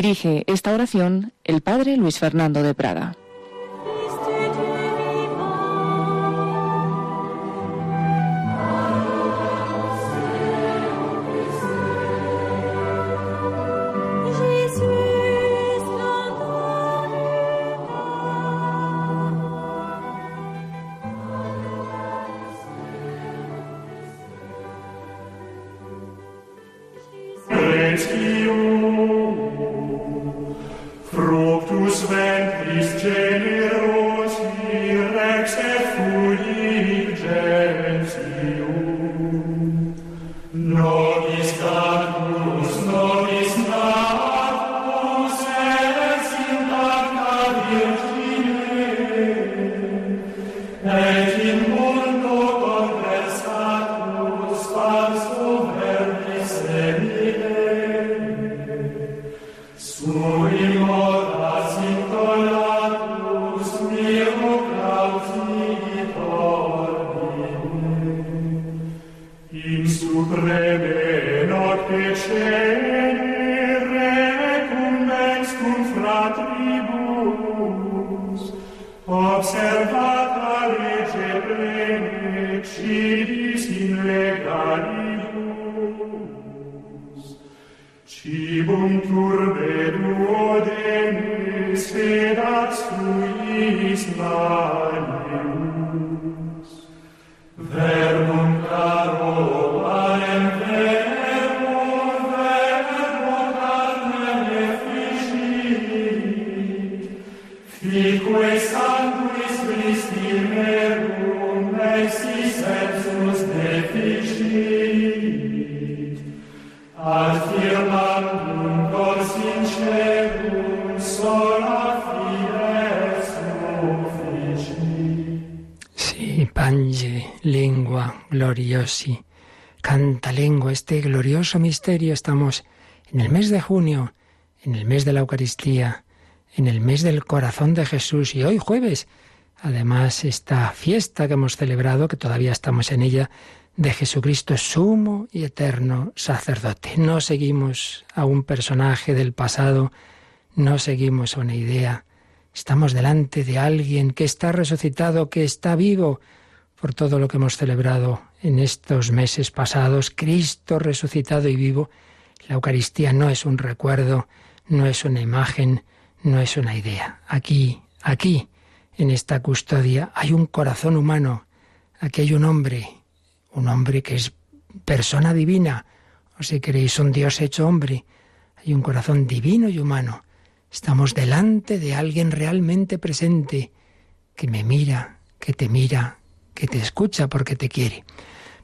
Dirige esta oración el Padre Luis Fernando de Prada. Misterio. Estamos en el mes de junio, en el mes de la Eucaristía, en el mes del corazón de Jesús y hoy jueves. Además, esta fiesta que hemos celebrado, que todavía estamos en ella, de Jesucristo sumo y eterno sacerdote. No seguimos a un personaje del pasado, no seguimos a una idea. Estamos delante de alguien que está resucitado, que está vivo, por todo lo que hemos celebrado en estos meses pasados, Cristo resucitado y vivo. La Eucaristía no es un recuerdo, no es una imagen, no es una idea. Aquí, aquí, en esta custodia, hay un corazón humano, aquí hay un hombre, un hombre que es persona divina, o si queréis, un Dios hecho hombre. Hay un corazón divino y humano. Estamos delante de alguien realmente presente, que me mira, que te mira, que te escucha porque te quiere.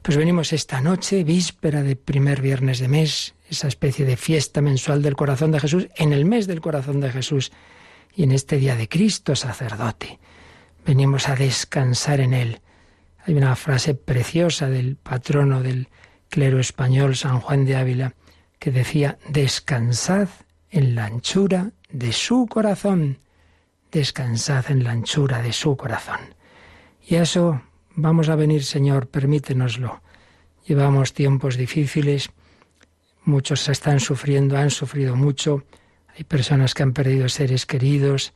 Pues venimos esta noche, víspera de primer viernes de mes, esa especie de fiesta mensual del corazón de Jesús, en el mes del corazón de Jesús y en este día de Cristo sacerdote. Venimos a descansar en Él. Hay una frase preciosa del patrono del clero español, San Juan de Ávila, que decía, descansad en la anchura de su corazón, descansad en la anchura de su corazón. Y eso Vamos a venir, Señor, permítenoslo. Llevamos tiempos difíciles, muchos están sufriendo, han sufrido mucho, hay personas que han perdido seres queridos,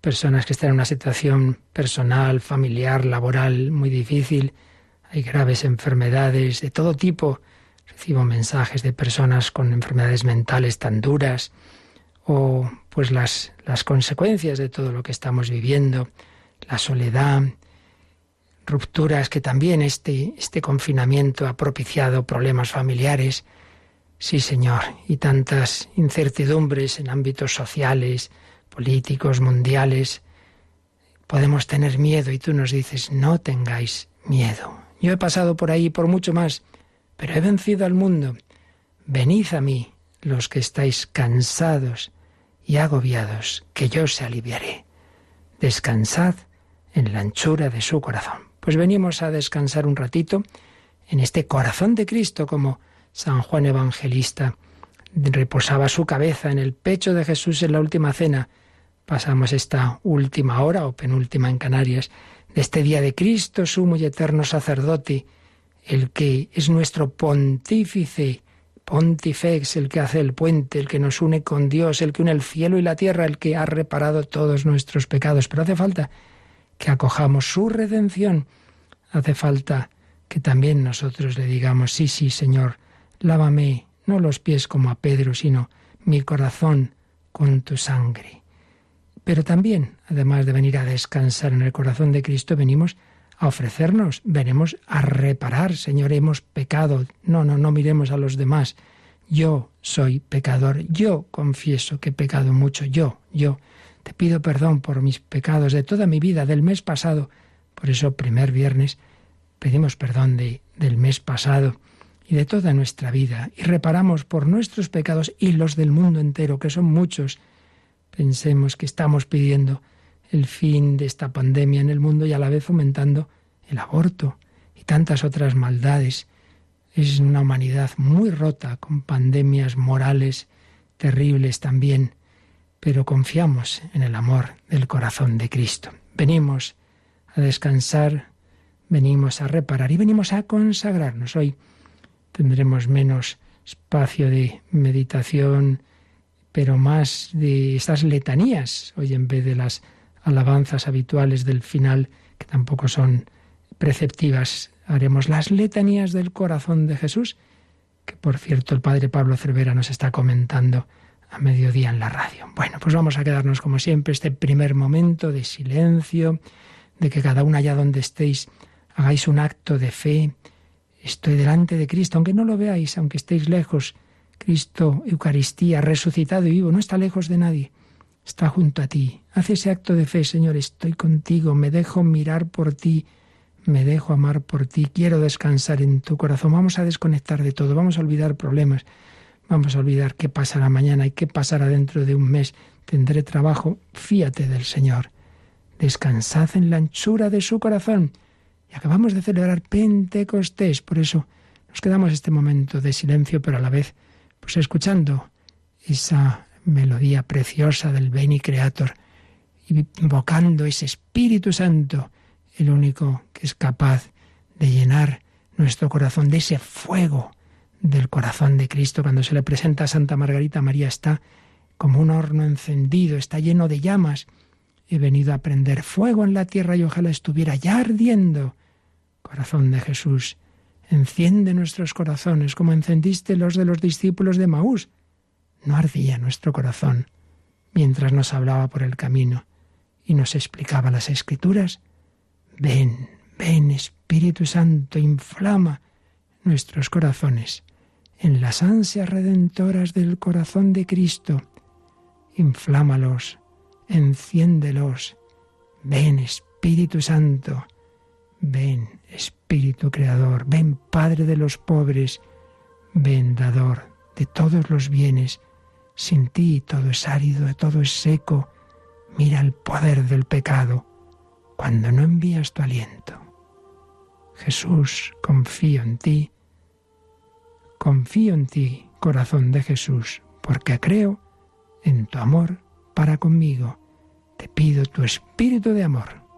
personas que están en una situación personal, familiar, laboral muy difícil, hay graves enfermedades de todo tipo. Recibo mensajes de personas con enfermedades mentales tan duras o pues las, las consecuencias de todo lo que estamos viviendo, la soledad, rupturas que también este, este confinamiento ha propiciado problemas familiares. Sí, Señor, y tantas incertidumbres en ámbitos sociales, políticos, mundiales. Podemos tener miedo y tú nos dices, no tengáis miedo. Yo he pasado por ahí por mucho más, pero he vencido al mundo. Venid a mí, los que estáis cansados y agobiados, que yo os aliviaré. Descansad en la anchura de su corazón. Pues venimos a descansar un ratito en este corazón de Cristo, como San Juan Evangelista reposaba su cabeza en el pecho de Jesús en la última cena. Pasamos esta última hora o penúltima en Canarias de este día de Cristo, sumo y eterno sacerdote, el que es nuestro pontífice, Pontifex, el que hace el puente, el que nos une con Dios, el que une el cielo y la tierra, el que ha reparado todos nuestros pecados. Pero hace falta que acojamos su redención. Hace falta que también nosotros le digamos, sí, sí, Señor, lávame, no los pies como a Pedro, sino mi corazón con tu sangre. Pero también, además de venir a descansar en el corazón de Cristo, venimos a ofrecernos, venimos a reparar, Señor, hemos pecado. No, no, no miremos a los demás. Yo soy pecador, yo confieso que he pecado mucho, yo, yo. Te pido perdón por mis pecados de toda mi vida, del mes pasado. Por eso, primer viernes, pedimos perdón de, del mes pasado y de toda nuestra vida y reparamos por nuestros pecados y los del mundo entero, que son muchos. Pensemos que estamos pidiendo el fin de esta pandemia en el mundo y a la vez fomentando el aborto y tantas otras maldades. Es una humanidad muy rota, con pandemias morales terribles también, pero confiamos en el amor del corazón de Cristo. Venimos a descansar, venimos a reparar y venimos a consagrarnos. Hoy tendremos menos espacio de meditación, pero más de estas letanías, hoy en vez de las alabanzas habituales del final, que tampoco son preceptivas. Haremos las letanías del corazón de Jesús, que por cierto el padre Pablo Cervera nos está comentando a mediodía en la radio. Bueno, pues vamos a quedarnos como siempre este primer momento de silencio, de que cada uno allá donde estéis hagáis un acto de fe. Estoy delante de Cristo, aunque no lo veáis, aunque estéis lejos. Cristo, Eucaristía, resucitado y vivo, no está lejos de nadie está junto a ti. Haz ese acto de fe, Señor, estoy contigo, me dejo mirar por ti, me dejo amar por ti, quiero descansar en tu corazón. Vamos a desconectar de todo, vamos a olvidar problemas, vamos a olvidar qué pasará mañana y qué pasará dentro de un mes. Tendré trabajo, fíate del Señor. Descansad en la anchura de su corazón. Y acabamos de celebrar Pentecostés, por eso nos quedamos este momento de silencio, pero a la vez, pues escuchando esa melodía preciosa del Beni Creator, invocando ese Espíritu Santo, el único que es capaz de llenar nuestro corazón de ese fuego del corazón de Cristo. Cuando se le presenta a Santa Margarita María está como un horno encendido, está lleno de llamas. He venido a prender fuego en la tierra y ojalá estuviera ya ardiendo. Corazón de Jesús, enciende nuestros corazones como encendiste los de los discípulos de Maús no ardía nuestro corazón mientras nos hablaba por el camino y nos explicaba las escrituras? Ven, ven Espíritu Santo, inflama nuestros corazones en las ansias redentoras del corazón de Cristo. Inflámalos, enciéndelos. Ven Espíritu Santo, ven Espíritu Creador, ven Padre de los pobres, ven Dador de todos los bienes sin ti todo es árido, todo es seco. Mira el poder del pecado cuando no envías tu aliento. Jesús, confío en ti. Confío en ti, corazón de Jesús, porque creo en tu amor para conmigo. Te pido tu espíritu de amor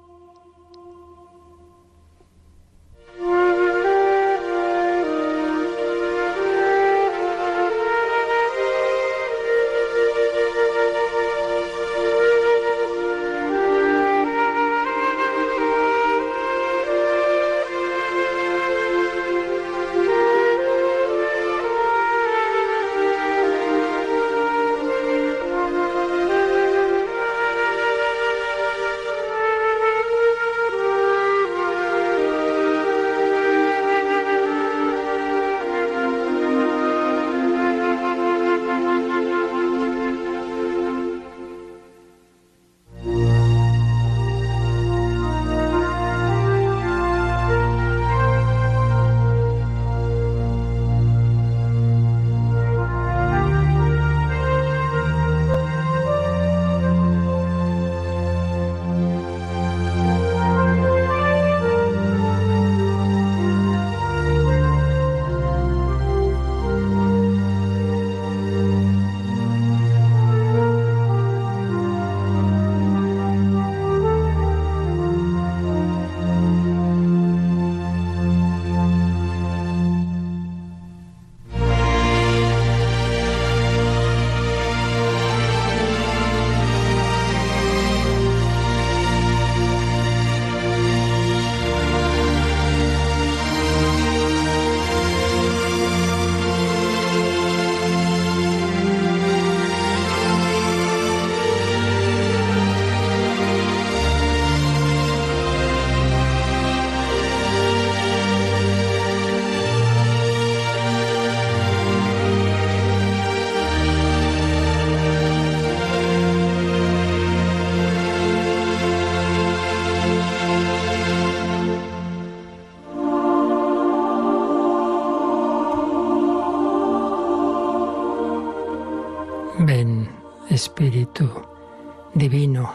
divino.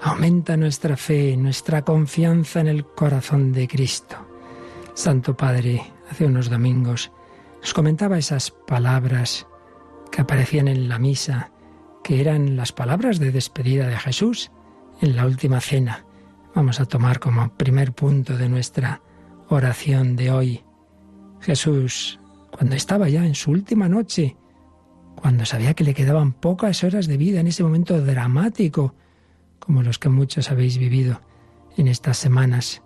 Aumenta nuestra fe, nuestra confianza en el corazón de Cristo. Santo Padre, hace unos domingos nos comentaba esas palabras que aparecían en la misa, que eran las palabras de despedida de Jesús en la última cena. Vamos a tomar como primer punto de nuestra oración de hoy. Jesús, cuando estaba ya en su última noche, cuando sabía que le quedaban pocas horas de vida en ese momento dramático, como los que muchos habéis vivido en estas semanas.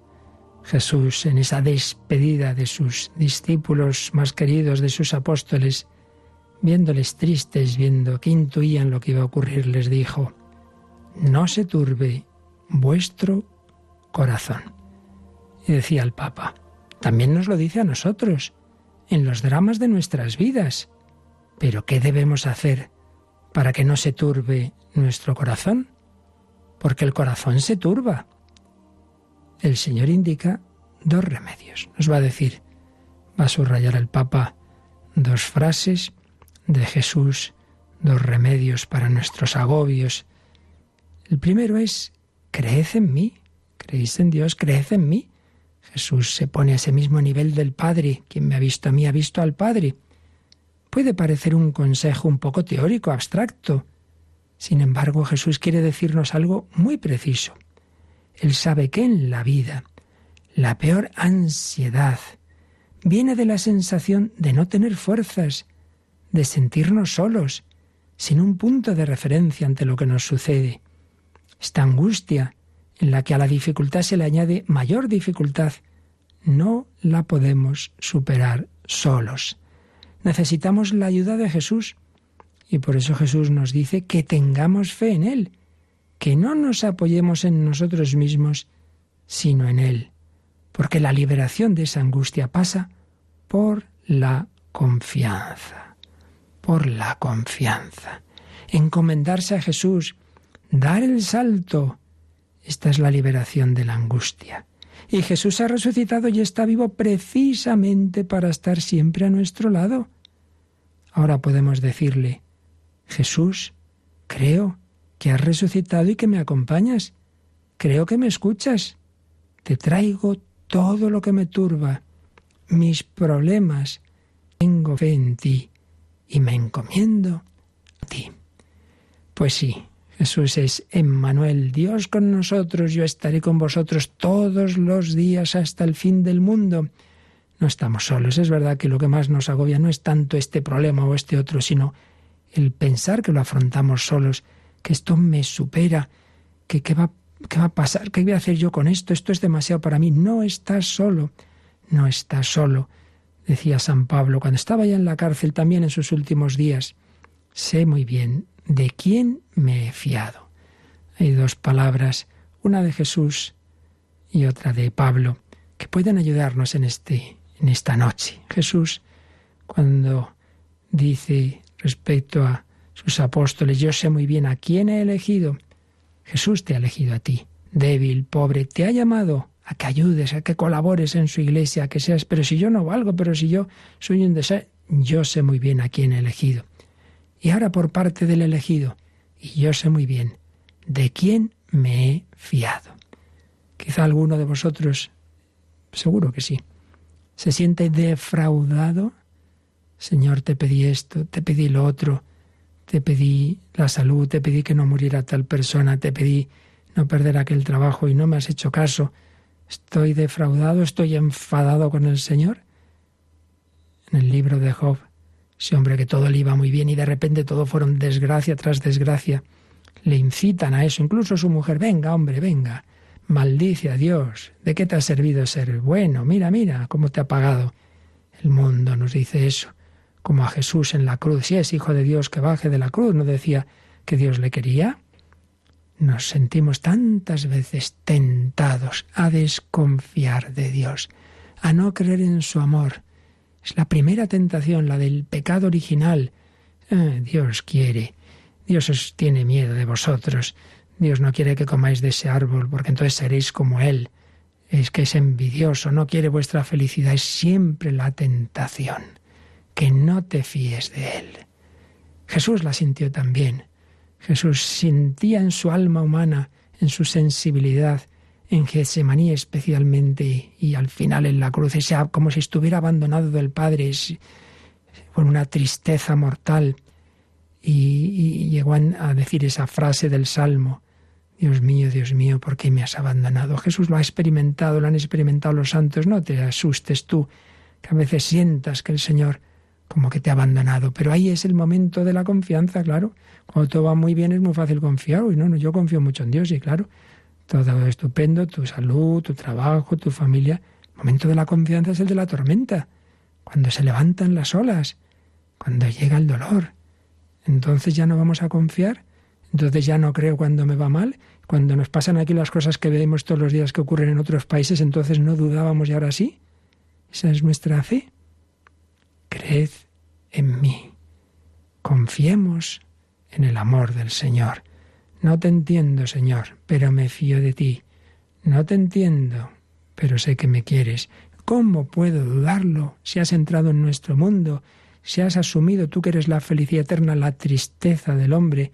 Jesús, en esa despedida de sus discípulos más queridos, de sus apóstoles, viéndoles tristes, viendo que intuían lo que iba a ocurrir, les dijo, no se turbe vuestro corazón. Y decía el Papa, también nos lo dice a nosotros, en los dramas de nuestras vidas. Pero ¿qué debemos hacer para que no se turbe nuestro corazón? Porque el corazón se turba. El Señor indica dos remedios. Nos va a decir, va a subrayar el Papa dos frases de Jesús, dos remedios para nuestros agobios. El primero es, creed en mí, creéis en Dios, creed en mí. Jesús se pone a ese mismo nivel del Padre. Quien me ha visto a mí ha visto al Padre. Puede parecer un consejo un poco teórico, abstracto. Sin embargo, Jesús quiere decirnos algo muy preciso. Él sabe que en la vida la peor ansiedad viene de la sensación de no tener fuerzas, de sentirnos solos, sin un punto de referencia ante lo que nos sucede. Esta angustia en la que a la dificultad se le añade mayor dificultad, no la podemos superar solos. Necesitamos la ayuda de Jesús. Y por eso Jesús nos dice que tengamos fe en Él, que no nos apoyemos en nosotros mismos, sino en Él. Porque la liberación de esa angustia pasa por la confianza, por la confianza. Encomendarse a Jesús, dar el salto. Esta es la liberación de la angustia. Y Jesús ha resucitado y está vivo precisamente para estar siempre a nuestro lado. Ahora podemos decirle, Jesús, creo que has resucitado y que me acompañas. Creo que me escuchas. Te traigo todo lo que me turba, mis problemas. Tengo fe en ti y me encomiendo a ti. Pues sí, Jesús es Emmanuel, Dios con nosotros, yo estaré con vosotros todos los días hasta el fin del mundo. No estamos solos, es verdad que lo que más nos agobia no es tanto este problema o este otro, sino el pensar que lo afrontamos solos, que esto me supera, que qué va, qué va a pasar, qué voy a hacer yo con esto, esto es demasiado para mí. No estás solo, no estás solo, decía San Pablo cuando estaba ya en la cárcel también en sus últimos días. Sé muy bien ¿de quién me he fiado? Hay dos palabras, una de Jesús y otra de Pablo, que pueden ayudarnos en, este, en esta noche. Jesús, cuando dice respecto a sus apóstoles, yo sé muy bien a quién he elegido. Jesús te ha elegido a ti, débil, pobre, te ha llamado a que ayudes, a que colabores en su iglesia, a que seas, pero si yo no valgo, pero si yo soy un deseo, yo sé muy bien a quién he elegido y ahora por parte del elegido. Y yo sé muy bien de quién me he fiado. Quizá alguno de vosotros, seguro que sí, se siente defraudado. Señor, te pedí esto, te pedí lo otro, te pedí la salud, te pedí que no muriera tal persona, te pedí no perder aquel trabajo y no me has hecho caso. Estoy defraudado, estoy enfadado con el Señor. En el libro de Job ese hombre que todo le iba muy bien y de repente todo fueron desgracia tras desgracia, le incitan a eso, incluso su mujer, venga hombre, venga, maldice a Dios, ¿de qué te ha servido ser bueno? Mira, mira cómo te ha pagado. El mundo nos dice eso, como a Jesús en la cruz, si es hijo de Dios que baje de la cruz, no decía que Dios le quería. Nos sentimos tantas veces tentados a desconfiar de Dios, a no creer en su amor, es la primera tentación, la del pecado original. Eh, Dios quiere, Dios os tiene miedo de vosotros. Dios no quiere que comáis de ese árbol, porque entonces seréis como Él. Es que es envidioso, no quiere vuestra felicidad. Es siempre la tentación. Que no te fíes de Él. Jesús la sintió también. Jesús sentía en su alma humana, en su sensibilidad, en Getsemaní especialmente y al final en la cruz, sea como si estuviera abandonado del Padre, con una tristeza mortal. Y, llegó a decir esa frase del Salmo, Dios mío, Dios mío, ¿por qué me has abandonado? Jesús lo ha experimentado, lo han experimentado los santos, no te asustes tú, que a veces sientas que el Señor como que te ha abandonado, pero ahí es el momento de la confianza, claro. Cuando todo va muy bien es muy fácil confiar, uy, no, no, yo confío mucho en Dios y claro, todo estupendo, tu salud, tu trabajo, tu familia. El momento de la confianza es el de la tormenta, cuando se levantan las olas, cuando llega el dolor. Entonces ya no vamos a confiar, entonces ya no creo cuando me va mal, cuando nos pasan aquí las cosas que vemos todos los días que ocurren en otros países, entonces no dudábamos y ahora sí. Esa es nuestra fe. Creed en mí. Confiemos en el amor del Señor. No te entiendo, Señor, pero me fío de ti. No te entiendo, pero sé que me quieres. ¿Cómo puedo dudarlo si has entrado en nuestro mundo, si has asumido tú que eres la felicidad eterna, la tristeza del hombre,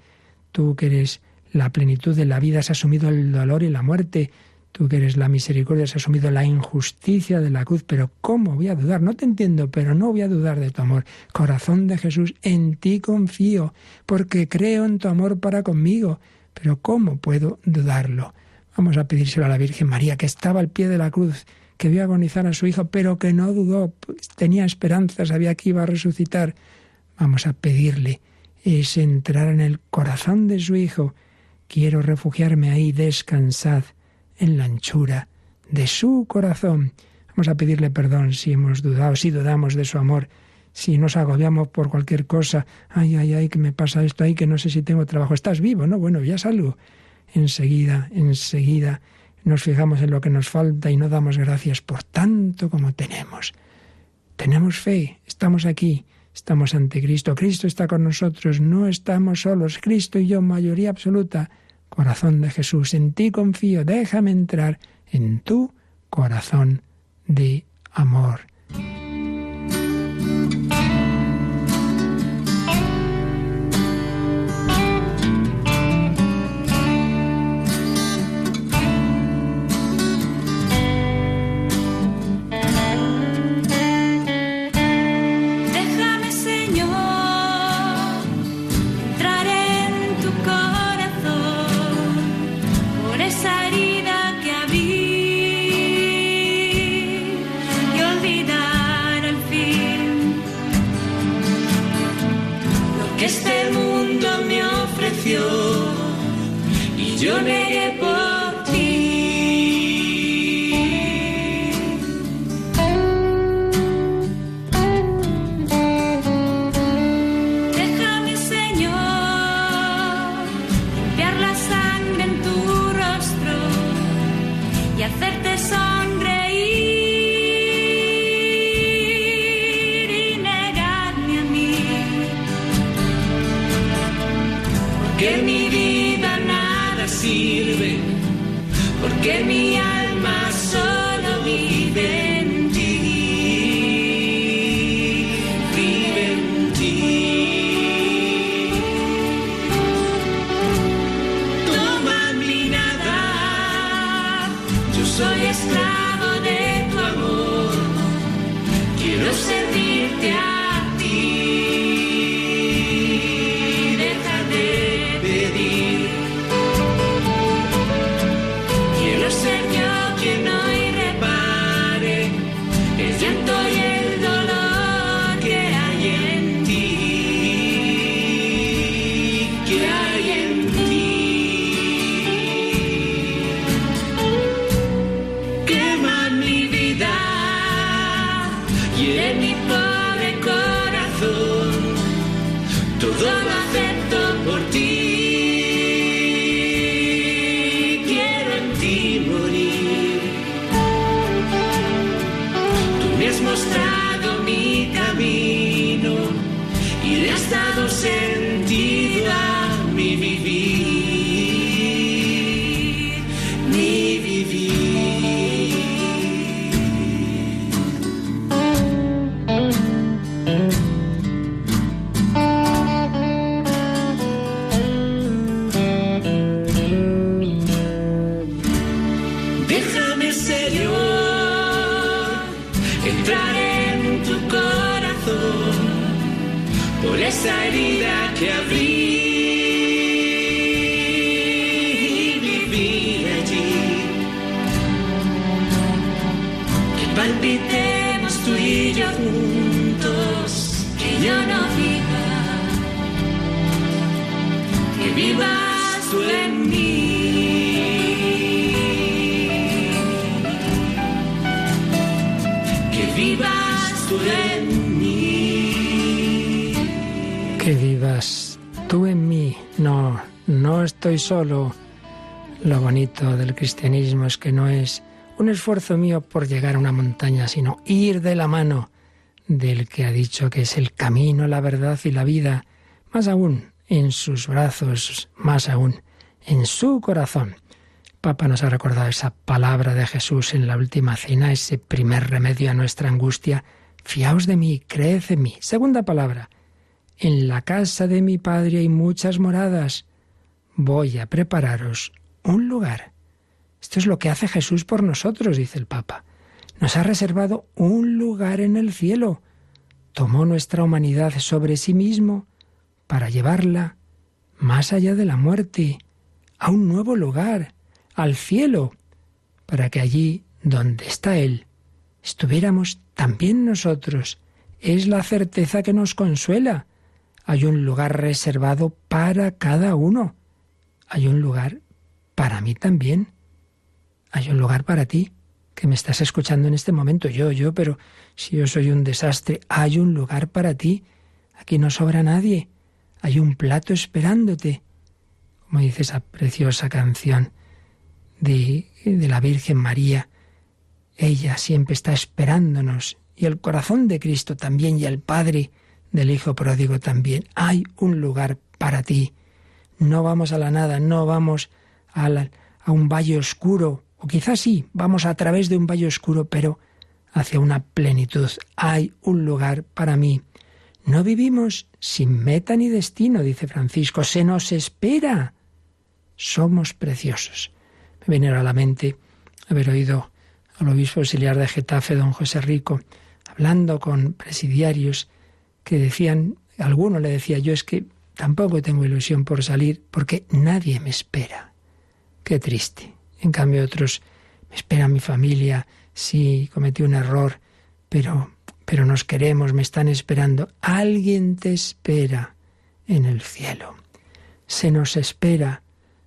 tú que eres la plenitud de la vida, has asumido el dolor y la muerte, tú que eres la misericordia, has asumido la injusticia de la cruz, pero ¿cómo voy a dudar? No te entiendo, pero no voy a dudar de tu amor. Corazón de Jesús, en ti confío, porque creo en tu amor para conmigo. Pero ¿cómo puedo dudarlo? Vamos a pedírselo a la Virgen María, que estaba al pie de la cruz, que vio agonizar a su hijo, pero que no dudó, pues, tenía esperanza, sabía que iba a resucitar. Vamos a pedirle es entrar en el corazón de su hijo. Quiero refugiarme ahí, descansad en la anchura de su corazón. Vamos a pedirle perdón si hemos dudado, si dudamos de su amor, si nos agobiamos por cualquier cosa, ay, ay, ay, que me pasa esto, ay, que no sé si tengo trabajo, estás vivo, ¿no? Bueno, ya salgo. Enseguida, enseguida nos fijamos en lo que nos falta y no damos gracias por tanto como tenemos. Tenemos fe, estamos aquí, estamos ante Cristo, Cristo está con nosotros, no estamos solos, Cristo y yo, mayoría absoluta. Corazón de Jesús, en ti confío, déjame entrar en tu corazón de amor. Mi pobre corazón. Que vivas tú en mí. No, no estoy solo. Lo bonito del cristianismo es que no es un esfuerzo mío por llegar a una montaña, sino ir de la mano del que ha dicho que es el camino, la verdad y la vida, más aún en sus brazos, más aún en su corazón. Papa nos ha recordado esa palabra de Jesús en la última cena, ese primer remedio a nuestra angustia. Fiaos de mí, creed en mí. Segunda palabra, en la casa de mi Padre hay muchas moradas. Voy a prepararos un lugar. Esto es lo que hace Jesús por nosotros, dice el Papa. Nos ha reservado un lugar en el cielo. Tomó nuestra humanidad sobre sí mismo para llevarla más allá de la muerte, a un nuevo lugar, al cielo, para que allí donde está Él estuviéramos también nosotros. Es la certeza que nos consuela. Hay un lugar reservado para cada uno. Hay un lugar para mí también. Hay un lugar para ti, que me estás escuchando en este momento. Yo, yo, pero si yo soy un desastre, hay un lugar para ti. Aquí no sobra nadie. Hay un plato esperándote. Como dice esa preciosa canción de, de la Virgen María. Ella siempre está esperándonos. Y el corazón de Cristo también, y el Padre del Hijo pródigo también. Hay un lugar para ti. No vamos a la nada, no vamos a, un valle oscuro, o quizás sí, vamos a través de un valle oscuro, pero hacia una plenitud. Hay un lugar para mí. No vivimos sin meta ni destino, dice Francisco, se nos espera. Somos preciosos. Me viene a la mente haber oído al obispo auxiliar de Getafe, don José Rico, hablando con presidiarios que decían, alguno le decía, yo es que tampoco tengo ilusión por salir porque nadie me espera. Qué triste. En cambio otros, me espera mi familia, sí, cometí un error, pero, pero nos queremos, me están esperando. Alguien te espera en el cielo. Se nos espera,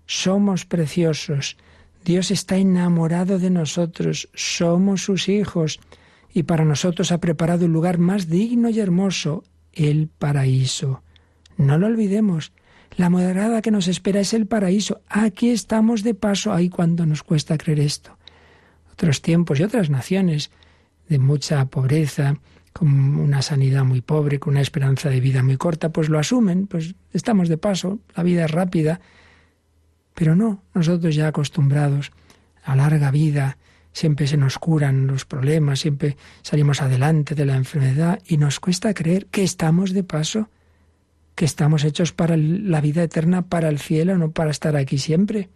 somos preciosos, Dios está enamorado de nosotros, somos sus hijos, y para nosotros ha preparado un lugar más digno y hermoso, el paraíso. No lo olvidemos, la morada que nos espera es el paraíso. Aquí estamos de paso, ahí cuando nos cuesta creer esto. Otros tiempos y otras naciones de mucha pobreza, con una sanidad muy pobre, con una esperanza de vida muy corta, pues lo asumen, pues estamos de paso, la vida es rápida, pero no, nosotros ya acostumbrados a larga vida, siempre se nos curan los problemas, siempre salimos adelante de la enfermedad y nos cuesta creer que estamos de paso, que estamos hechos para la vida eterna, para el cielo, no para estar aquí siempre.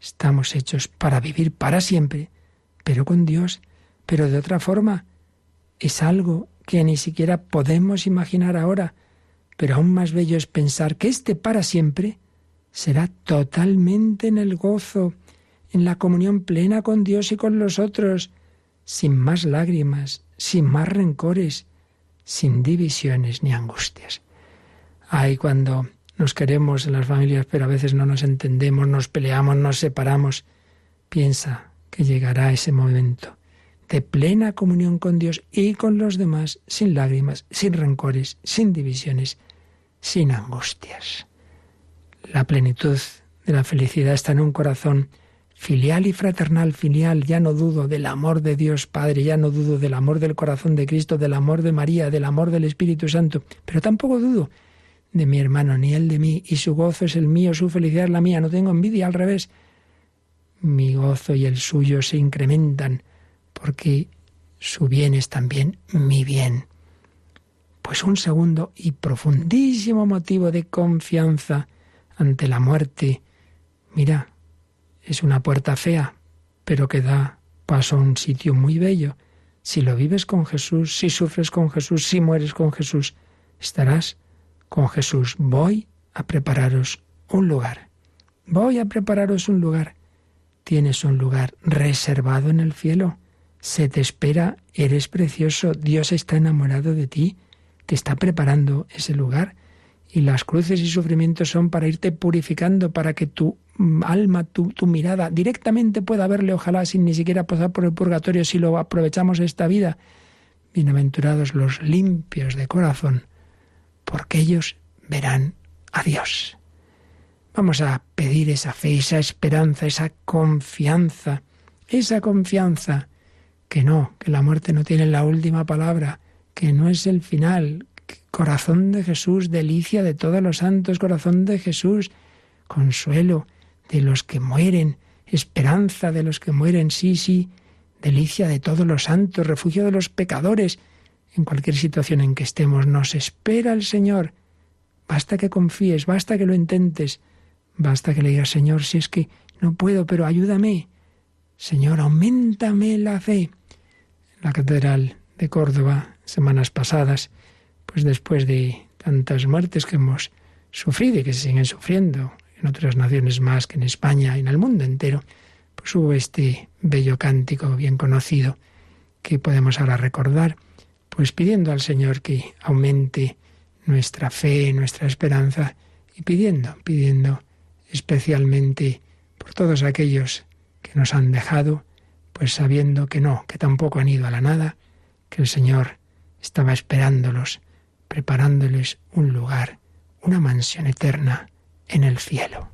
Estamos hechos para vivir para siempre, pero con Dios, pero de otra forma. Es algo que ni siquiera podemos imaginar ahora, pero aún más bello es pensar que este para siempre será totalmente en el gozo, en la comunión plena con Dios y con los otros, sin más lágrimas, sin más rencores, sin divisiones ni angustias. Ay, cuando nos queremos en las familias, pero a veces no nos entendemos, nos peleamos, nos separamos, piensa que llegará ese momento de plena comunión con Dios y con los demás, sin lágrimas, sin rencores, sin divisiones, sin angustias. La plenitud de la felicidad está en un corazón filial y fraternal, filial, ya no dudo del amor de Dios Padre, ya no dudo del amor del corazón de Cristo, del amor de María, del amor del Espíritu Santo, pero tampoco dudo de mi hermano, ni él de mí, y su gozo es el mío, su felicidad es la mía, no tengo envidia, al revés. Mi gozo y el suyo se incrementan, porque su bien es también mi bien. Pues un segundo y profundísimo motivo de confianza ante la muerte. Mira, es una puerta fea, pero que da paso a un sitio muy bello. Si lo vives con Jesús, si sufres con Jesús, si mueres con Jesús, estarás con Jesús. Voy a prepararos un lugar. Voy a prepararos un lugar. Tienes un lugar reservado en el cielo. Se te espera, eres precioso, Dios está enamorado de ti, te está preparando ese lugar. Y las cruces y sufrimientos son para irte purificando, para que tu alma, tu, tu, mirada, directamente pueda verle, ojalá sin ni siquiera pasar por el purgatorio, si lo aprovechamos esta vida. Bienaventurados los limpios de corazón, porque ellos verán a Dios. Vamos a pedir esa fe, esa esperanza, esa confianza, esa confianza, que no, que la muerte no tiene la última palabra, que no es el final. Corazón de Jesús, delicia de todos los santos, corazón de Jesús, consuelo, de los que mueren, esperanza de los que mueren, sí, sí, delicia de todos los santos, refugio de los pecadores. En cualquier situación en que estemos, nos espera el Señor. Basta que confíes, basta que lo intentes, basta que le digas, Señor, si es que no puedo, pero ayúdame. Señor, aumentame la fe. la Catedral de Córdoba, semanas pasadas, pues después de tantas muertes que hemos sufrido y que se siguen sufriendo, en otras naciones más que en España y en el mundo entero, pues hubo este bello cántico bien conocido que podemos ahora recordar, pues pidiendo al Señor que aumente nuestra fe, nuestra esperanza y pidiendo, pidiendo especialmente por todos aquellos que nos han dejado, pues sabiendo que no, que tampoco han ido a la nada, que el Señor estaba esperándolos, preparándoles un lugar, una mansión eterna en el cielo.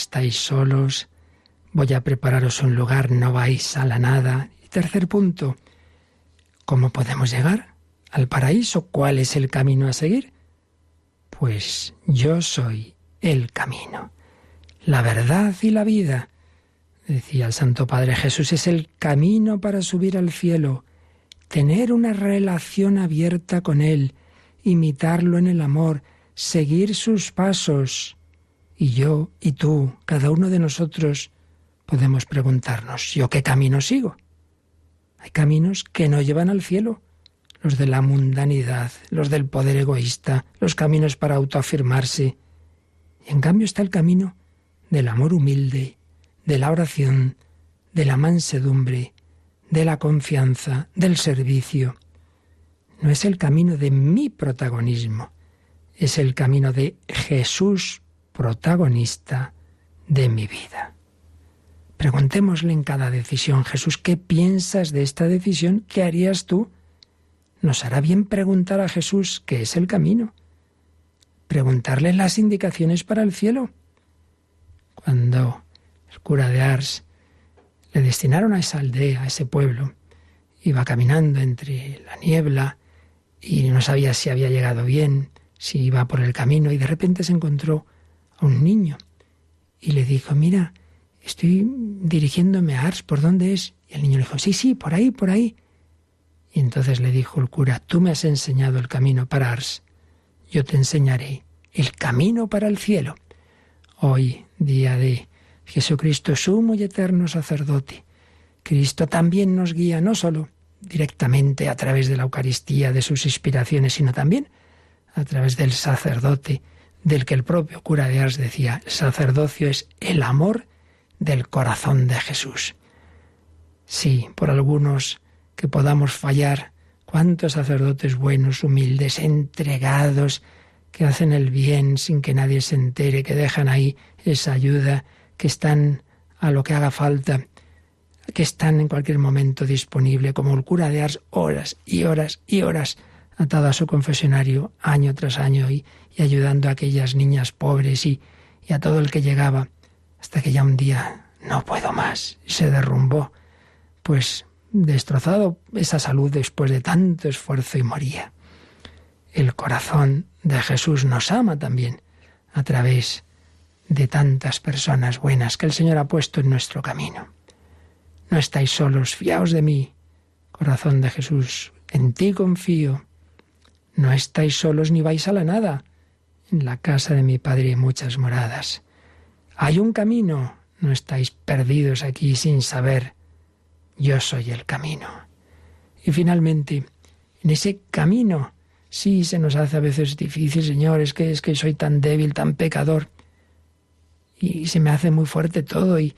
Estáis solos, voy a prepararos un lugar, no vais a la nada. Y tercer punto, ¿cómo podemos llegar al paraíso? ¿Cuál es el camino a seguir? Pues yo soy el camino, la verdad y la vida. Decía el Santo Padre, Jesús es el camino para subir al cielo, tener una relación abierta con Él, imitarlo en el amor, seguir sus pasos. Y yo y tú, cada uno de nosotros, podemos preguntarnos, ¿yo qué camino sigo? Hay caminos que no llevan al cielo, los de la mundanidad, los del poder egoísta, los caminos para autoafirmarse. Y en cambio está el camino del amor humilde, de la oración, de la mansedumbre, de la confianza, del servicio. No es el camino de mi protagonismo, es el camino de Jesús protagonista de mi vida. Preguntémosle en cada decisión, Jesús, ¿qué piensas de esta decisión? ¿Qué harías tú? Nos hará bien preguntar a Jesús qué es el camino. Preguntarle las indicaciones para el cielo. Cuando el cura de Ars le destinaron a esa aldea, a ese pueblo, iba caminando entre la niebla y no sabía si había llegado bien, si iba por el camino y de repente se encontró un niño y le dijo, mira, estoy dirigiéndome a Ars, ¿por dónde es? Y el niño le dijo, sí, sí, por ahí, por ahí. Y entonces le dijo el cura, tú me has enseñado el camino para Ars, yo te enseñaré el camino para el cielo. Hoy, día de Jesucristo, sumo y eterno sacerdote, Cristo también nos guía no solo directamente a través de la Eucaristía, de sus inspiraciones, sino también a través del sacerdote, del que el propio cura de Ars decía, el sacerdocio es el amor del corazón de Jesús. Sí, por algunos que podamos fallar, cuántos sacerdotes buenos, humildes, entregados, que hacen el bien sin que nadie se entere, que dejan ahí esa ayuda, que están a lo que haga falta, que están en cualquier momento disponible, como el cura de Ars, horas y horas y horas atado a su confesionario año tras año y, ayudando a aquellas niñas pobres y, y, a todo el que llegaba, hasta que ya un día no puedo más y se derrumbó, pues destrozado esa salud después de tanto esfuerzo y moría. El corazón de Jesús nos ama también a través de tantas personas buenas que el Señor ha puesto en nuestro camino. No estáis solos, fiaos de mí, corazón de Jesús, en ti confío. No estáis solos ni vais a la nada. En la casa de mi Padre hay muchas moradas. Hay un camino, no estáis perdidos aquí sin saber. Yo soy el camino. Y finalmente, en ese camino, sí se nos hace a veces difícil, Señor, es que es que soy tan débil, tan pecador. Y se me hace muy fuerte todo y,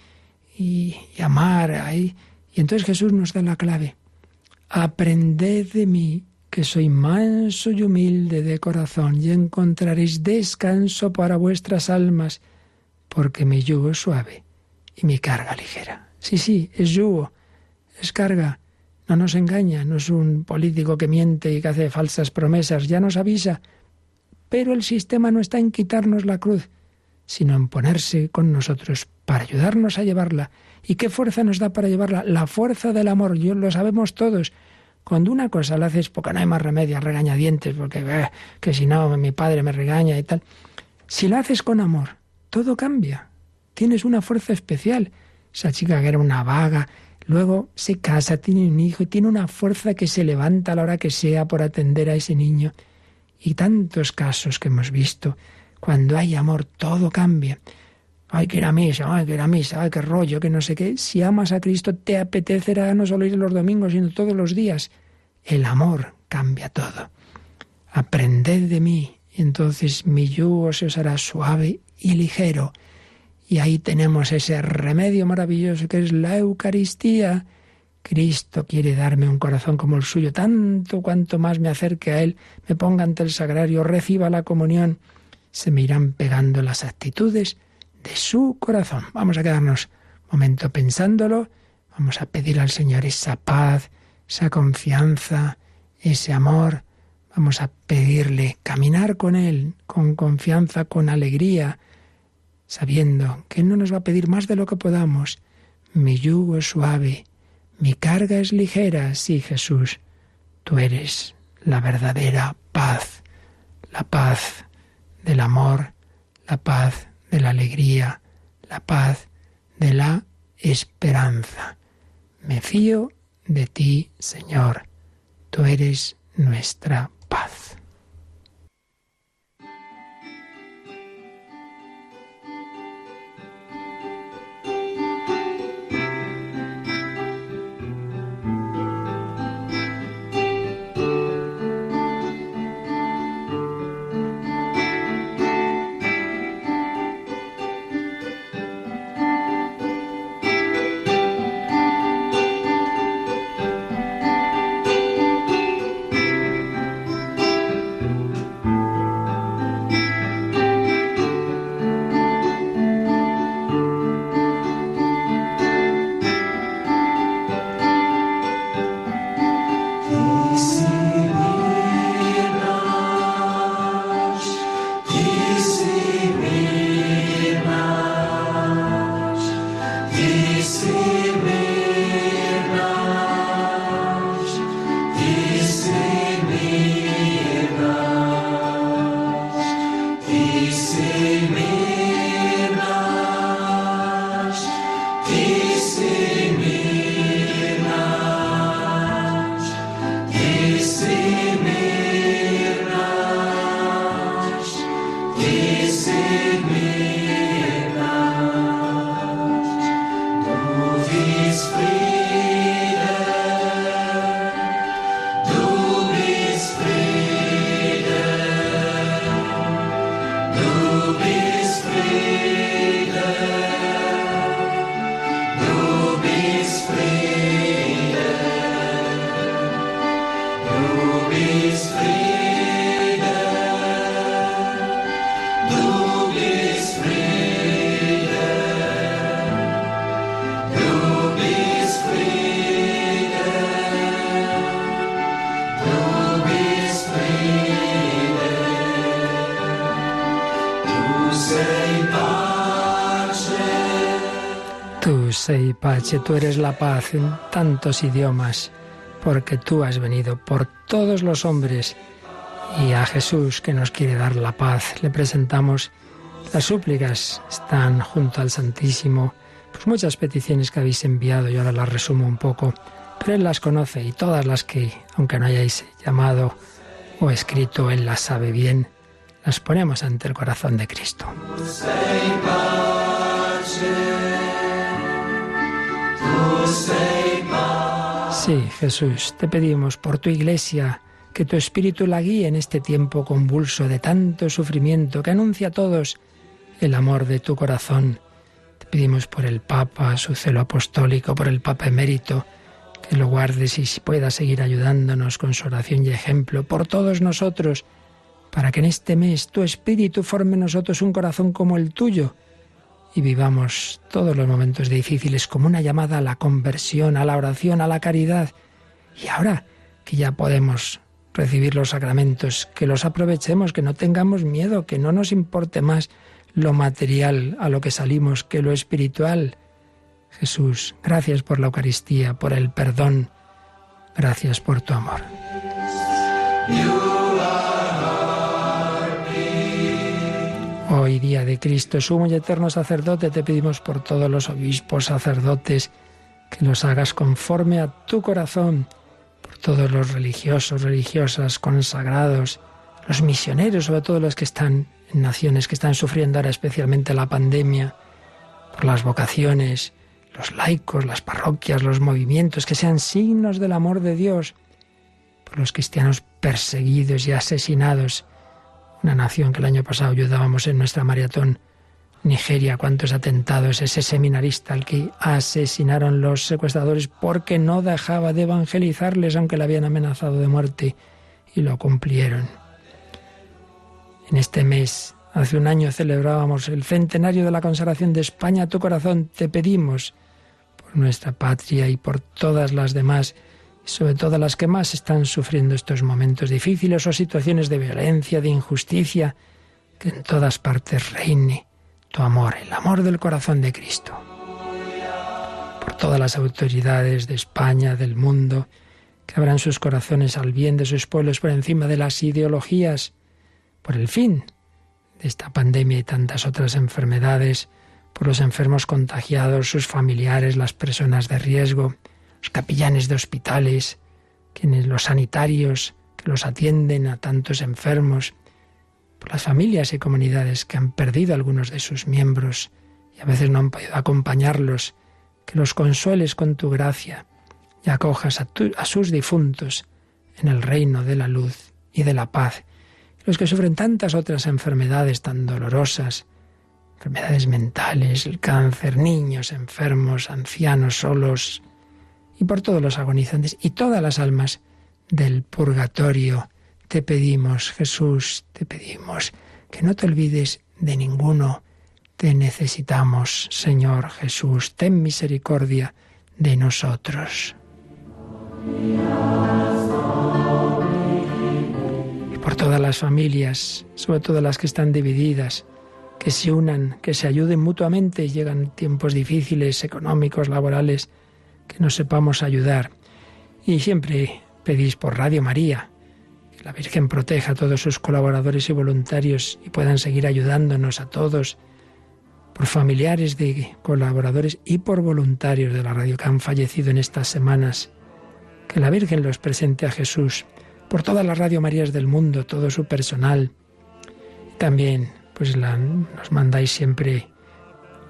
y, y amar ahí. Y entonces Jesús nos da la clave. Aprended de mí, que soy manso y humilde de corazón, y encontraréis descanso para vuestras almas, porque mi yugo es suave y mi carga ligera. Sí, sí, es yugo, es carga. No nos engaña, no es un político que miente y que hace falsas promesas, ya nos avisa. Pero el sistema no está en quitarnos la cruz, sino en ponerse con nosotros para ayudarnos a llevarla. ¿Y qué fuerza nos da para llevarla? La fuerza del amor, yo lo sabemos todos. Cuando una cosa la haces porque no hay más remedio, regañadientes, porque eh, que si no mi padre me regaña y tal. Si la haces con amor, todo cambia. Tienes una fuerza especial. Esa chica que era una vaga, luego se casa, tiene un hijo y tiene una fuerza que se levanta a la hora que sea por atender a ese niño. Y tantos casos que hemos visto, cuando hay amor, todo cambia. Ay, que ir a misa, ay, que ir a misa, ay, qué rollo, que no sé qué. Si amas a Cristo, te apetecerá no solo ir los domingos, sino todos los días. El amor cambia todo. Aprended de mí, entonces mi yugo se os hará suave y ligero. Y ahí tenemos ese remedio maravilloso que es la Eucaristía. Cristo quiere darme un corazón como el suyo, tanto cuanto más me acerque a Él, me ponga ante el sagrario, reciba la comunión, se me irán pegando las actitudes de su corazón. Vamos a quedarnos un momento pensándolo, vamos a pedir al Señor esa paz, esa confianza, ese amor. Vamos a pedirle caminar con Él, con confianza, con alegría, sabiendo que Él no nos va a pedir más de lo que podamos. Mi yugo es suave, mi carga es ligera, sí Jesús, tú eres la verdadera paz, la paz del amor, la paz de la alegría, la paz de la esperanza. Me fío de ti, Señor. Tú eres nuestra paz. Tú, eres la paz en tantos idiomas, porque tú has venido por todos los hombres y a Jesús que nos quiere dar la paz. Le presentamos las súplicas, están junto al Santísimo, pues muchas peticiones que habéis enviado, yo ahora las resumo un poco, pero Él las conoce y todas las que, aunque no hayáis llamado o escrito, Él las sabe bien, las ponemos ante el corazón de Cristo. Sí, Jesús, te pedimos por tu iglesia que tu espíritu la guíe en este tiempo convulso de tanto sufrimiento que anuncia a todos el amor de tu corazón. Te pedimos por el Papa, su celo apostólico, por el Papa emérito, que lo guardes y pueda seguir ayudándonos con su oración y ejemplo, por todos nosotros, para que en este mes tu espíritu forme en nosotros un corazón como el tuyo y vivamos todos los momentos difíciles como una llamada a la conversión, a la oración, a la caridad. Y ahora que ya podemos recibir los sacramentos, que los aprovechemos, que no tengamos miedo, que no nos importe más lo material a lo que salimos que lo espiritual. Jesús, gracias por la Eucaristía, por el perdón, gracias por tu amor. Hoy día de Cristo, sumo y eterno sacerdote, te pedimos por todos los obispos, sacerdotes, que los hagas conforme a tu corazón, por todos los religiosos, religiosas, consagrados, los misioneros, sobre todo los que están en naciones que están sufriendo ahora especialmente la pandemia, por las vocaciones, los laicos, las parroquias, los movimientos, que sean signos del amor de Dios, por los cristianos perseguidos y asesinados, una nación que el año pasado ayudábamos en nuestra maratón. Nigeria, cuántos atentados, ese seminarista al que asesinaron los secuestradores porque no dejaba de evangelizarles aunque le habían amenazado de muerte y lo cumplieron. En este mes, hace un año celebrábamos el centenario de la consagración de España tu corazón. Te pedimos por nuestra patria y por todas las demás sobre todo las que más están sufriendo estos momentos difíciles o situaciones de violencia, de injusticia, que en todas partes reine tu amor, el amor del corazón de Cristo. Por todas las autoridades de España, del mundo, que abran sus corazones al bien de sus pueblos por encima de las ideologías, por el fin de esta pandemia y tantas otras enfermedades, por los enfermos contagiados, sus familiares, las personas de riesgo, los capillanes de hospitales, quienes los sanitarios que los atienden a tantos enfermos, por las familias y comunidades que han perdido algunos de sus miembros y a veces no han podido acompañarlos, que los consueles con tu gracia y acojas a, a sus difuntos en el reino de la luz y de la paz. Los que sufren tantas otras enfermedades tan dolorosas, enfermedades mentales, el cáncer, niños enfermos, ancianos solos, y por todos los agonizantes y todas las almas del purgatorio. Te pedimos, Jesús, te pedimos que no te olvides de ninguno. Te necesitamos, Señor Jesús. Ten misericordia de nosotros. Y por todas las familias, sobre todo las que están divididas, que se unan, que se ayuden mutuamente. Llegan tiempos difíciles, económicos, laborales, que nos sepamos ayudar. Y siempre pedís por Radio María, que la Virgen proteja a todos sus colaboradores y voluntarios y puedan seguir ayudándonos a todos, por familiares de colaboradores y por voluntarios de la radio que han fallecido en estas semanas. Que la Virgen los presente a Jesús, por todas las Radio Marías del mundo, todo su personal. También, pues nos mandáis siempre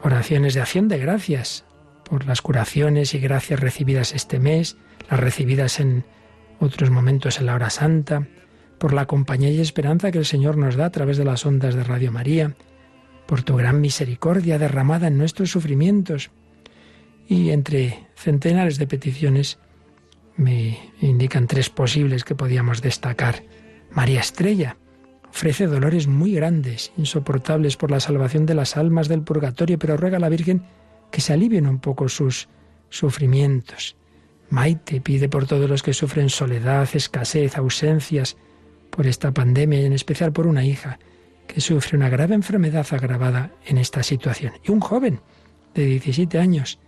oraciones de acción de gracias por las curaciones y gracias recibidas este mes, las recibidas en otros momentos en la hora santa, por la compañía y esperanza que el Señor nos da a través de las ondas de Radio María, por tu gran misericordia derramada en nuestros sufrimientos. Y entre centenares de peticiones me indican tres posibles que podíamos destacar. María Estrella ofrece dolores muy grandes, insoportables por la salvación de las almas del purgatorio, pero ruega a la Virgen que se alivien un poco sus sufrimientos. Maite pide por todos los que sufren soledad, escasez, ausencias por esta pandemia y en especial por una hija que sufre una grave enfermedad agravada en esta situación. Y un joven de 17 años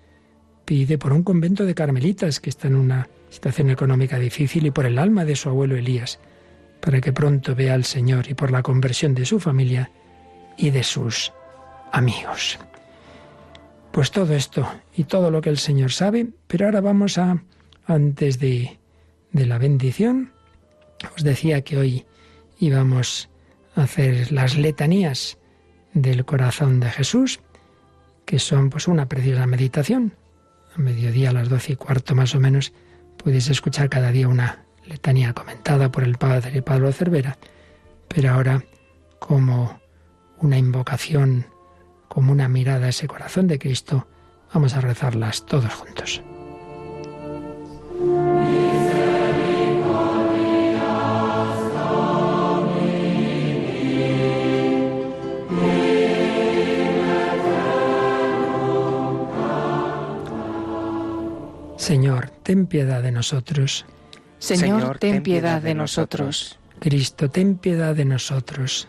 pide por un convento de carmelitas que está en una situación económica difícil y por el alma de su abuelo Elías, para que pronto vea al Señor y por la conversión de su familia y de sus amigos. Pues todo esto y todo lo que el Señor sabe, pero ahora vamos a, antes de, de la bendición, os decía que hoy íbamos a hacer las letanías del corazón de Jesús, que son pues una preciosa meditación. A mediodía, a las doce y cuarto más o menos, puedes escuchar cada día una letanía comentada por el Padre Pablo Cervera, pero ahora como una invocación como una mirada a ese corazón de Cristo, vamos a rezarlas todos juntos. Señor, ten piedad de nosotros. Señor, ten piedad de nosotros. Cristo, ten piedad de nosotros.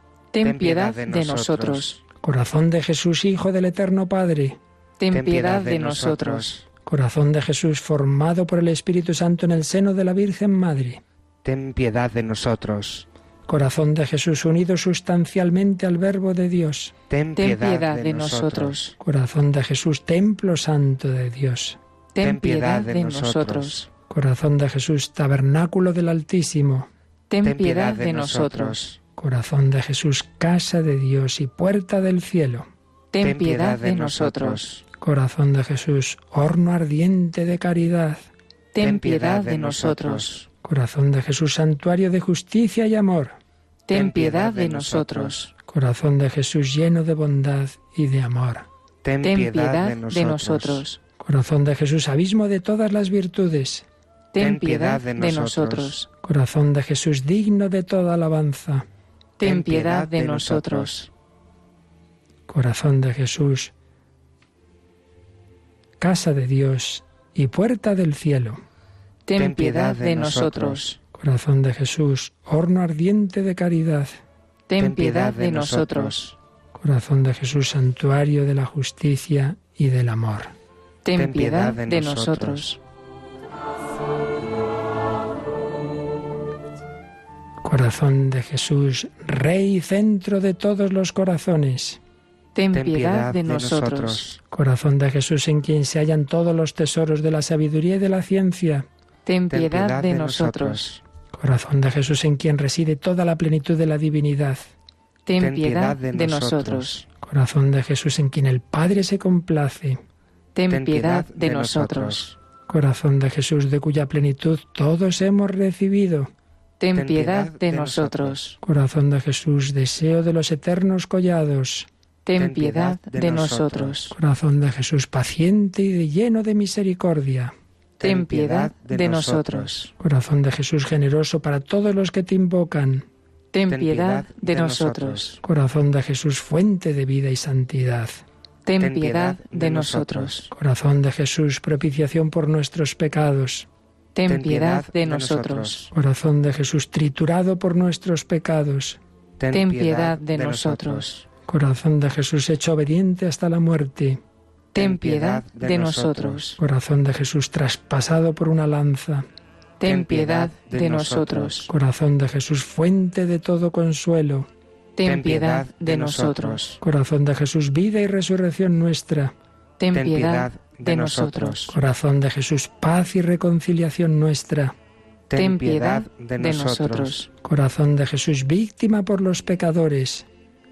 ten piedad de nosotros. Corazón de Jesús, Hijo del Eterno Padre, ten piedad de nosotros. Corazón de Jesús, formado por el Espíritu Santo en el seno de la Virgen Madre, ten piedad de nosotros. Corazón de Jesús, unido sustancialmente al Verbo de Dios, ten piedad de nosotros. Corazón de Jesús, templo santo de Dios, ten piedad de nosotros. Corazón de Jesús, tabernáculo del Altísimo, ten piedad de nosotros. Corazón de Jesús, casa de Dios y puerta del cielo. Ten piedad de nosotros. Corazón de Jesús, horno ardiente de caridad. Ten piedad de nosotros. Corazón de Jesús, santuario de justicia y amor. Ten piedad de nosotros. Corazón de Jesús, lleno de bondad y de amor. ten, piedad, de nosotros. Corazón de Jesús, abismo de todas las virtudes. Ten piedad de nosotros. Corazón de Jesús, digno de toda alabanza. Ten piedad de nosotros. Corazón de Jesús, casa de Dios y puerta del cielo. Ten piedad de nosotros. Corazón de Jesús, horno ardiente de caridad. Ten piedad de nosotros. Corazón de Jesús, santuario de la justicia y del amor. Ten piedad de nosotros. Corazón de Jesús, Rey y centro de todos los corazones. Ten piedad de nosotros. Corazón de Jesús en quien se hallan todos los tesoros de la sabiduría y de la ciencia. Ten piedad de nosotros. Corazón de Jesús en quien reside toda la plenitud de la divinidad. Ten piedad de nosotros. Corazón de Jesús en quien el Padre se complace. Ten piedad de nosotros. Corazón de Jesús de cuya plenitud todos hemos recibido. Ten piedad de nosotros. Corazón de Jesús, deseo de los eternos collados. Ten piedad de nosotros. Corazón de Jesús, paciente y de lleno de misericordia. Ten piedad de nosotros. Corazón de Jesús, generoso para todos los que te invocan. Ten piedad de nosotros. Corazón de Jesús, fuente de vida y santidad. Ten piedad de nosotros. Corazón de Jesús, propiciación por nuestros pecados. Ten piedad de nosotros. Corazón de Jesús, triturado por nuestros pecados. Ten piedad de nosotros. Corazón de Jesús, hecho obediente hasta la muerte. Ten piedad de nosotros. Corazón de Jesús, traspasado por una lanza. Ten piedad de nosotros. Corazón de Jesús, fuente de todo consuelo. Ten piedad de nosotros. Corazón de Jesús, vida y resurrección nuestra. Ten piedad de nosotros. Corazón de Jesús, paz y reconciliación nuestra. Ten piedad de nosotros. Corazón de Jesús, víctima por los pecadores.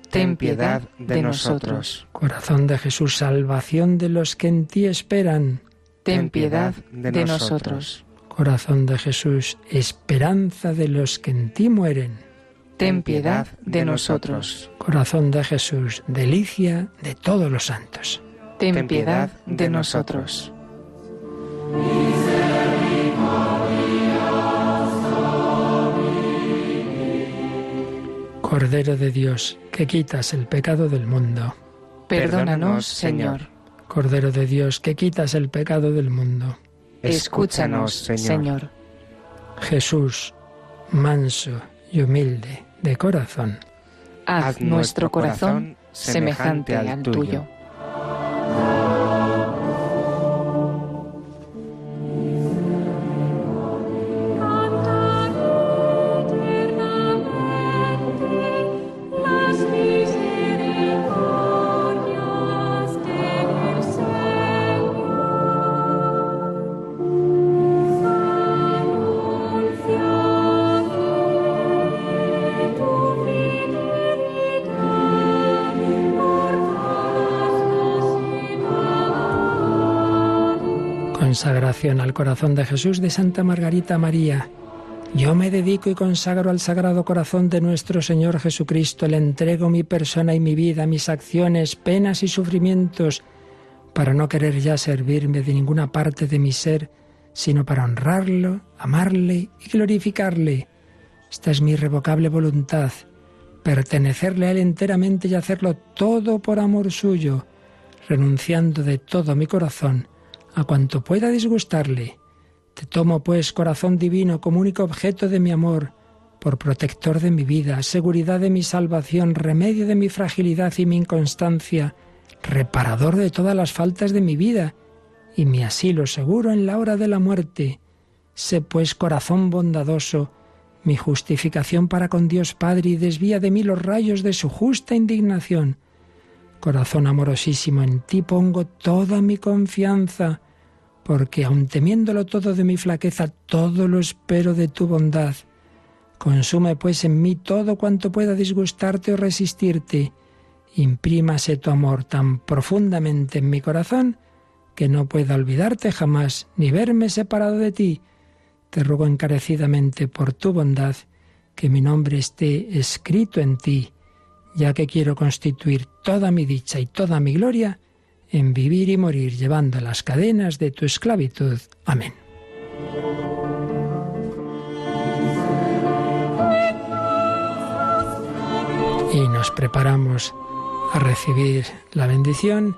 Ten piedad de nosotros. Corazón de Jesús, salvación de los que en ti esperan. Ten piedad de nosotros. Corazón de Jesús, esperanza de los que en ti mueren. Ten piedad de nosotros. Corazón de Jesús, delicia de todos los santos. Ten piedad de nosotros. Cordero de Dios, que quitas el pecado del mundo. Perdónanos, Señor. Cordero de Dios, que quitas el pecado del mundo. Escúchanos, Señor. Jesús, manso y humilde de corazón. Haz nuestro corazón semejante al tuyo. Al corazón de Jesús de Santa Margarita María. Yo me dedico y consagro al Sagrado Corazón de nuestro Señor Jesucristo. Le entrego mi persona y mi vida, mis acciones, penas y sufrimientos, para no querer ya servirme de ninguna parte de mi ser, sino para honrarlo, amarle y glorificarle. Esta es mi irrevocable voluntad, pertenecerle a Él enteramente y hacerlo todo por amor suyo, renunciando de todo mi corazón a cuanto pueda disgustarle. Te tomo, pues, corazón divino, como único objeto de mi amor, por protector de mi vida, seguridad de mi salvación, remedio de mi fragilidad y mi inconstancia, reparador de todas las faltas de mi vida y mi asilo seguro en la hora de la muerte. Sé, pues, corazón bondadoso, mi justificación para con Dios Padre y desvía de mí los rayos de su justa indignación. Corazón amorosísimo, en ti pongo toda mi confianza, porque aun temiéndolo todo de mi flaqueza, todo lo espero de tu bondad. Consume pues en mí todo cuanto pueda disgustarte o resistirte. Imprímase tu amor tan profundamente en mi corazón que no pueda olvidarte jamás ni verme separado de ti. Te ruego encarecidamente por tu bondad que mi nombre esté escrito en ti, ya que quiero constituir toda mi dicha y toda mi gloria en vivir y morir llevando las cadenas de tu esclavitud. Amén. Y nos preparamos a recibir la bendición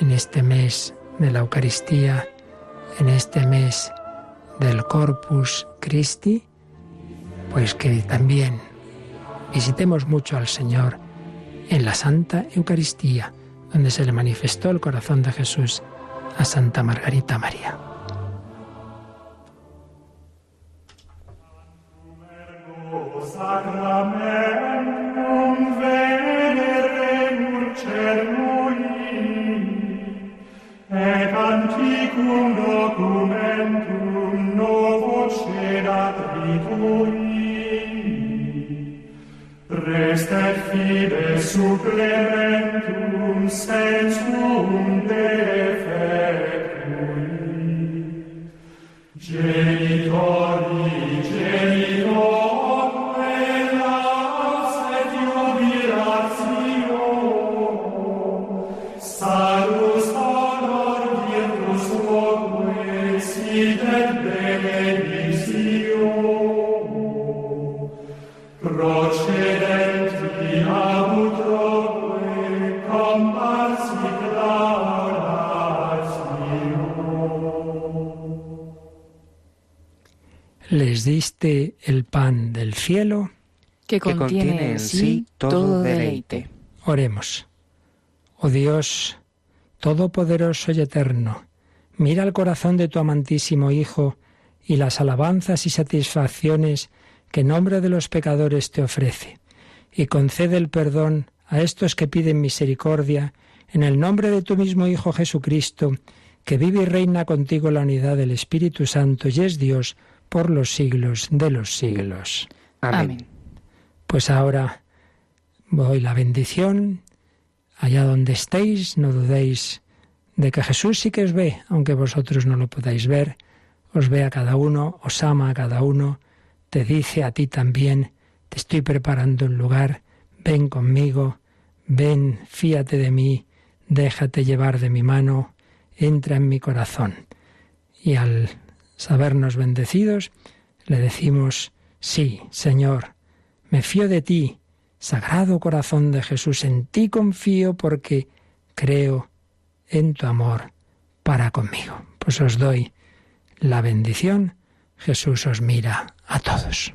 en este mes de la Eucaristía, en este mes del Corpus Christi, pues que también visitemos mucho al Señor en la Santa Eucaristía, donde se le manifestó el corazón de Jesús a Santa Margarita María. Que contiene en sí todo deleite. Oremos. Oh Dios, Todopoderoso y Eterno, mira el corazón de tu amantísimo Hijo y las alabanzas y satisfacciones que en nombre de los pecadores te ofrece, y concede el perdón a estos que piden misericordia, en el nombre de tu mismo Hijo Jesucristo, que vive y reina contigo la unidad del Espíritu Santo y es Dios por los siglos de los siglos. Amén. Pues ahora voy la bendición. Allá donde estéis, no dudéis de que Jesús sí que os ve, aunque vosotros no lo podáis ver. Os ve a cada uno, os ama a cada uno, te dice a ti también, te estoy preparando un lugar, ven conmigo, ven, fíate de mí, déjate llevar de mi mano, entra en mi corazón. Y al sabernos bendecidos, le decimos, sí, Señor, me fío de ti, Sagrado Corazón de Jesús, en ti confío porque creo en tu amor para conmigo. Pues os doy la bendición. Jesús os mira a todos.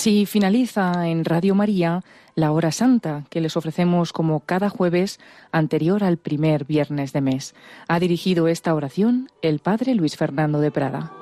Así finaliza en Radio María la hora santa que les ofrecemos como cada jueves anterior al primer viernes de mes. Ha dirigido esta oración el Padre Luis Fernando de Prada.